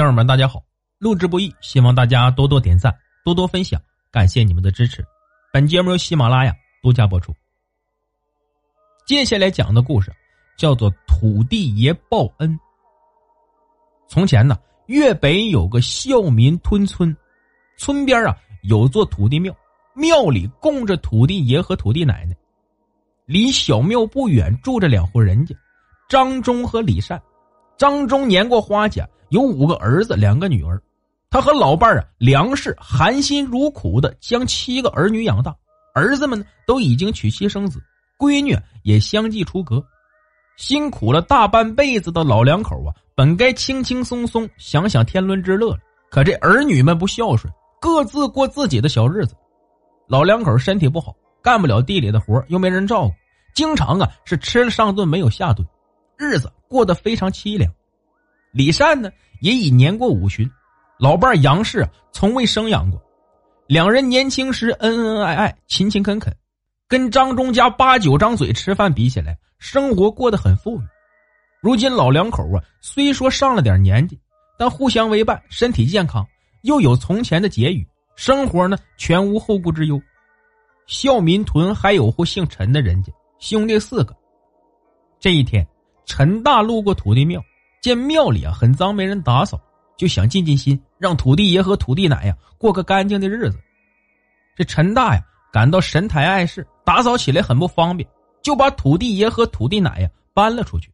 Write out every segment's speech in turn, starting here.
听友们，大家好！录制不易，希望大家多多点赞，多多分享，感谢你们的支持。本节目由喜马拉雅独家播出。接下来讲的故事叫做《土地爷报恩》。从前呢，粤北有个孝民屯村，村边啊有座土地庙，庙里供着土地爷和土地奶奶。离小庙不远住着两户人家，张忠和李善。张忠年过花甲。有五个儿子，两个女儿，他和老伴儿啊梁氏含辛茹苦的将七个儿女养大，儿子们呢都已经娶妻生子，闺女也相继出阁，辛苦了大半辈子的老两口啊，本该轻轻松松享享天伦之乐了，可这儿女们不孝顺，各自过自己的小日子，老两口身体不好，干不了地里的活，又没人照顾，经常啊是吃了上顿没有下顿，日子过得非常凄凉。李善呢，也已年过五旬，老伴杨氏从未生养过，两人年轻时恩恩爱爱、勤勤恳恳，跟张忠家八九张嘴吃饭比起来，生活过得很富裕。如今老两口啊，虽说上了点年纪，但互相为伴，身体健康，又有从前的结余，生活呢全无后顾之忧。孝民屯还有户姓陈的人家，兄弟四个。这一天，陈大路过土地庙。见庙里啊很脏，没人打扫，就想尽尽心，让土地爷和土地奶呀过个干净的日子。这陈大呀感到神台碍事，打扫起来很不方便，就把土地爷和土地奶呀搬了出去。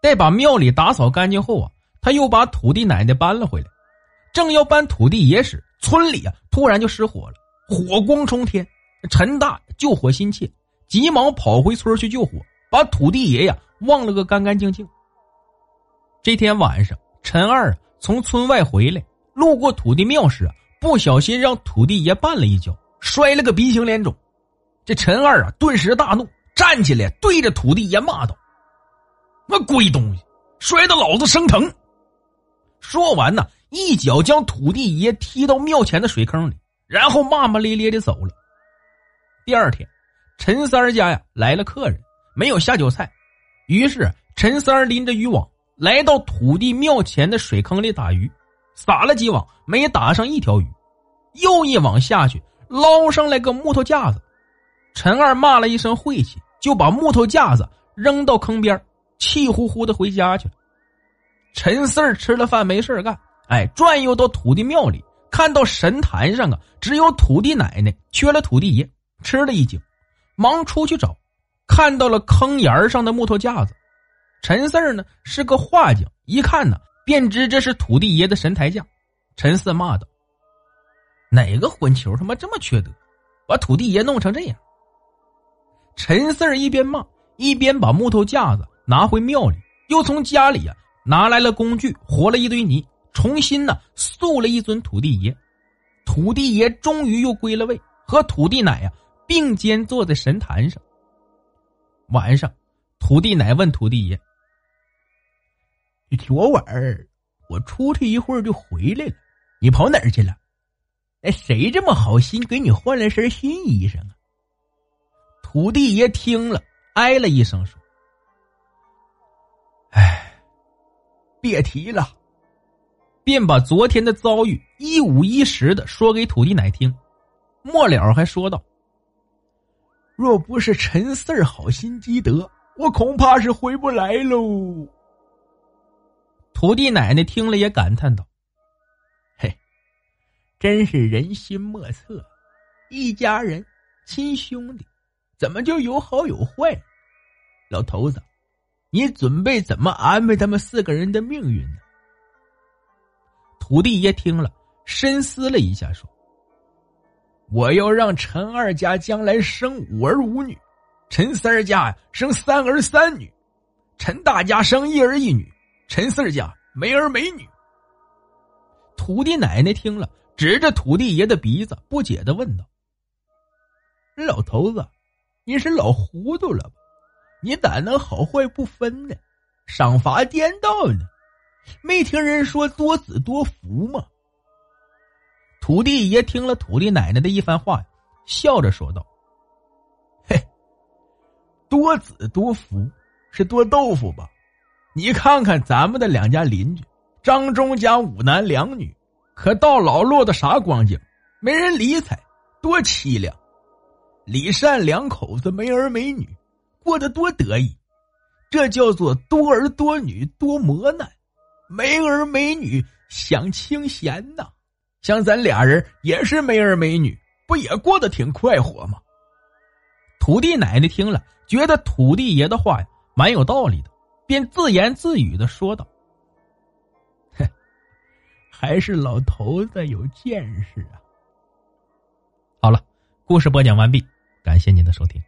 待把庙里打扫干净后啊，他又把土地奶奶搬了回来。正要搬土地爷时，村里啊突然就失火了，火光冲天。陈大救火心切，急忙跑回村去救火，把土地爷呀忘了个干干净净。这天晚上，陈二从村外回来，路过土地庙时，不小心让土地爷绊了一跤，摔了个鼻青脸肿。这陈二啊，顿时大怒，站起来对着土地爷骂道：“那鬼东西，摔得老子生疼！”说完呢，一脚将土地爷踢到庙前的水坑里，然后骂骂咧咧的走了。第二天，陈三家呀来了客人，没有下酒菜，于是陈三儿拎着渔网。来到土地庙前的水坑里打鱼，撒了几网，没打上一条鱼，又一网下去，捞上来个木头架子。陈二骂了一声晦气，就把木头架子扔到坑边，气呼呼的回家去了。陈四儿吃了饭没事干，哎，转悠到土地庙里，看到神坛上啊只有土地奶奶，缺了土地爷，吃了一惊，忙出去找，看到了坑沿上的木头架子。陈四儿呢是个画匠，一看呢便知这是土地爷的神台架。陈四骂道：“哪个混球他妈这么缺德，把土地爷弄成这样？”陈四儿一边骂，一边把木头架子拿回庙里，又从家里呀拿来了工具，和了一堆泥，重新呢塑了一尊土地爷。土地爷终于又归了位，和土地奶呀并肩坐在神坛上。晚上，土地奶问土地爷。昨晚我出去一会儿就回来了，你跑哪儿去了？哎，谁这么好心给你换了身新衣裳啊？土地爷听了，哎了一声说：“哎，别提了。”便把昨天的遭遇一五一十的说给土地奶听，末了还说道：“若不是陈四儿好心积德，我恐怕是回不来喽。”土地奶奶听了也感叹道：“嘿，真是人心莫测，一家人亲兄弟，怎么就有好有坏？老头子，你准备怎么安排他们四个人的命运呢？”土地爷听了，深思了一下，说：“我要让陈二家将来生五儿五女，陈三家生三儿三女，陈大家生一儿一女。”陈四家没儿没女。土地奶奶听了，指着土地爷的鼻子，不解的问道：“老头子，你是老糊涂了吧？你咋能好坏不分呢？赏罚颠倒呢？没听人说多子多福吗？”土地爷听了土地奶奶的一番话，笑着说道：“嘿，多子多福是多豆腐吧？”你看看咱们的两家邻居，张忠家五男两女，可到老落的啥光景？没人理睬，多凄凉！李善两口子没儿没女，过得多得意。这叫做多儿多女多磨难，没儿没女享清闲呐。像咱俩人也是没儿没女，不也过得挺快活吗？土地奶奶听了，觉得土地爷的话呀蛮有道理的，便自言自语的说道：“哼，还是老头子有见识啊。”好了，故事播讲完毕，感谢您的收听。